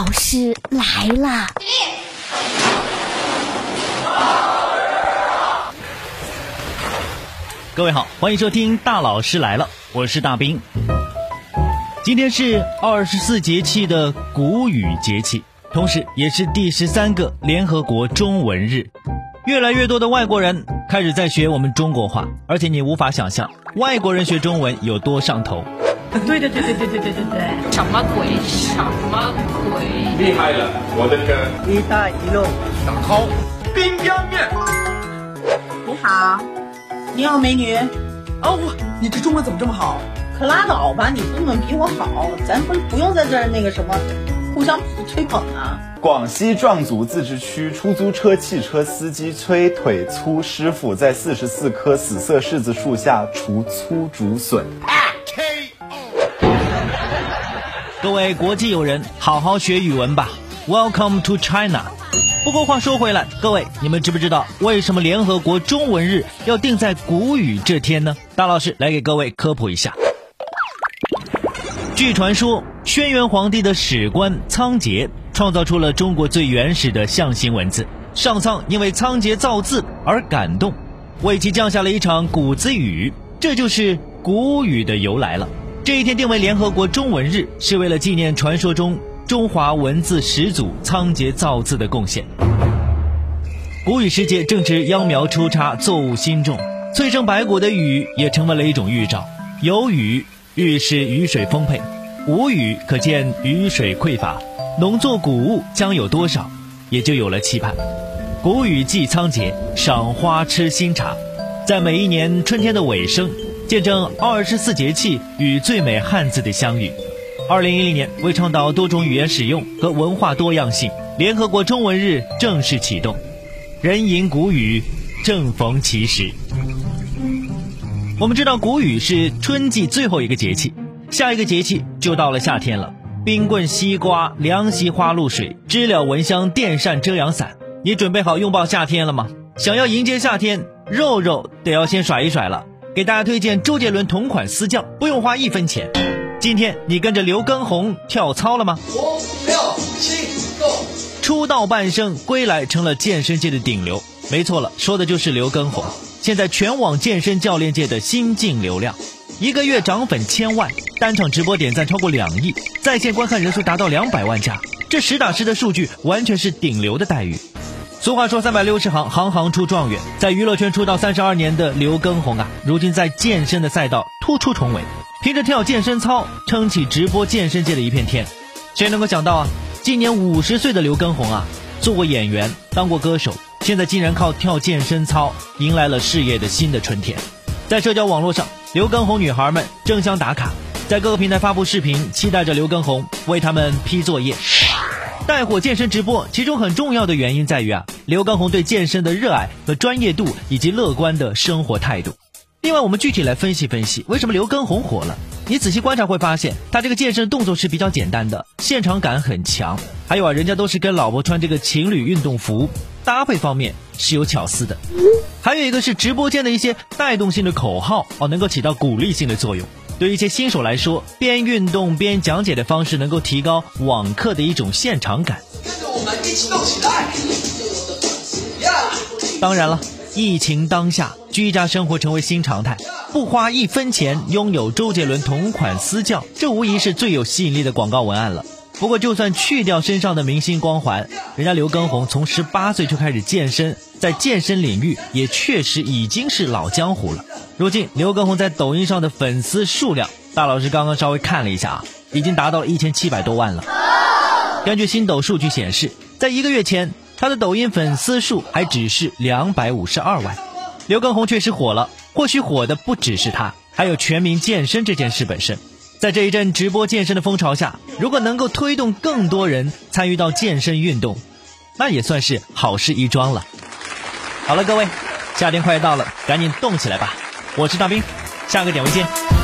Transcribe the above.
老师来啦各位好欢迎收听大老师来了我是大兵。今天是二十四节气的谷雨节气同时也是第十三个联合国中文日。越来越多的外国人开始在学我们中国话而且你无法想象外国人学中文有多上头。对对对对对对对对对，什么鬼？什么鬼？厉害了，我的哥！一带一路，打 call，冰浆面。你好，你好，美女。哦，你这中文怎么这么好？可拉倒吧，你中文比我好，咱不不用在这儿那个什么，互相吹捧啊。广西壮族自治区出租车汽车司机崔腿粗师傅在四十四棵死色柿子树下除粗竹笋。各位国际友人，好好学语文吧。Welcome to China。不过话说回来，各位，你们知不知道为什么联合国中文日要定在谷雨这天呢？大老师来给各位科普一下。据传说，轩辕皇帝的史官仓颉创造出了中国最原始的象形文字。上苍因为仓颉造字而感动，为其降下了一场谷子雨，这就是谷雨的由来了。这一天定为联合国中文日，是为了纪念传说中中华文字始祖仓颉造字的贡献。谷雨时节正值秧苗出插，作物新种，翠生百谷的雨也成为了一种预兆。有雨，预示雨水丰沛；无雨，可见雨水匮乏。农作谷物将有多少，也就有了期盼。谷雨祭仓颉，赏花吃新茶，在每一年春天的尾声。见证二十四节气与最美汉字的相遇。二零一零年，为倡导多种语言使用和文化多样性，联合国中文日正式启动。人吟谷雨，正逢其时。我们知道谷雨是春季最后一个节气，下一个节气就到了夏天了。冰棍、西瓜、凉席、花露水、知了、蚊香、电扇、遮阳伞，你准备好拥抱夏天了吗？想要迎接夏天，肉肉得要先甩一甩了。给大家推荐周杰伦同款私教，不用花一分钱。今天你跟着刘畊宏跳操了吗？五六七，Go！出道半生，归来成了健身界的顶流。没错了，说的就是刘畊宏。现在全网健身教练界的新晋流量，一个月涨粉千万，单场直播点赞超过两亿，在线观看人数达到两百万加。这实打实的数据，完全是顶流的待遇。俗话说，三百六十行，行行出状元。在娱乐圈出道三十二年的刘畊宏啊，如今在健身的赛道突出重围，凭着跳健身操撑起直播健身界的一片天。谁能够想到啊，今年五十岁的刘畊宏啊，做过演员，当过歌手，现在竟然靠跳健身操迎来了事业的新的春天。在社交网络上，刘畊宏女孩们争相打卡，在各个平台发布视频，期待着刘畊宏为他们批作业。带火健身直播，其中很重要的原因在于啊，刘畊宏对健身的热爱和专业度，以及乐观的生活态度。另外，我们具体来分析分析，为什么刘畊宏火了？你仔细观察会发现，他这个健身动作是比较简单的，现场感很强。还有啊，人家都是跟老婆穿这个情侣运动服，搭配方面是有巧思的。还有一个是直播间的一些带动性的口号哦，能够起到鼓励性的作用。对一些新手来说，边运动边讲解的方式，能够提高网课的一种现场感。当然了，疫情当下，居家生活成为新常态，不花一分钱拥有周杰伦同款私教，这无疑是最有吸引力的广告文案了。不过，就算去掉身上的明星光环，人家刘畊宏从十八岁就开始健身，在健身领域也确实已经是老江湖了。如今，刘畊宏在抖音上的粉丝数量，大老师刚刚稍微看了一下啊，已经达到了一千七百多万了。根据新抖数据显示，在一个月前，他的抖音粉丝数还只是两百五十二万。刘畊宏确实火了，或许火的不只是他，还有全民健身这件事本身。在这一阵直播健身的风潮下，如果能够推动更多人参与到健身运动，那也算是好事一桩了。好了，各位，夏天快到了，赶紧动起来吧！我是大兵，下个点位见。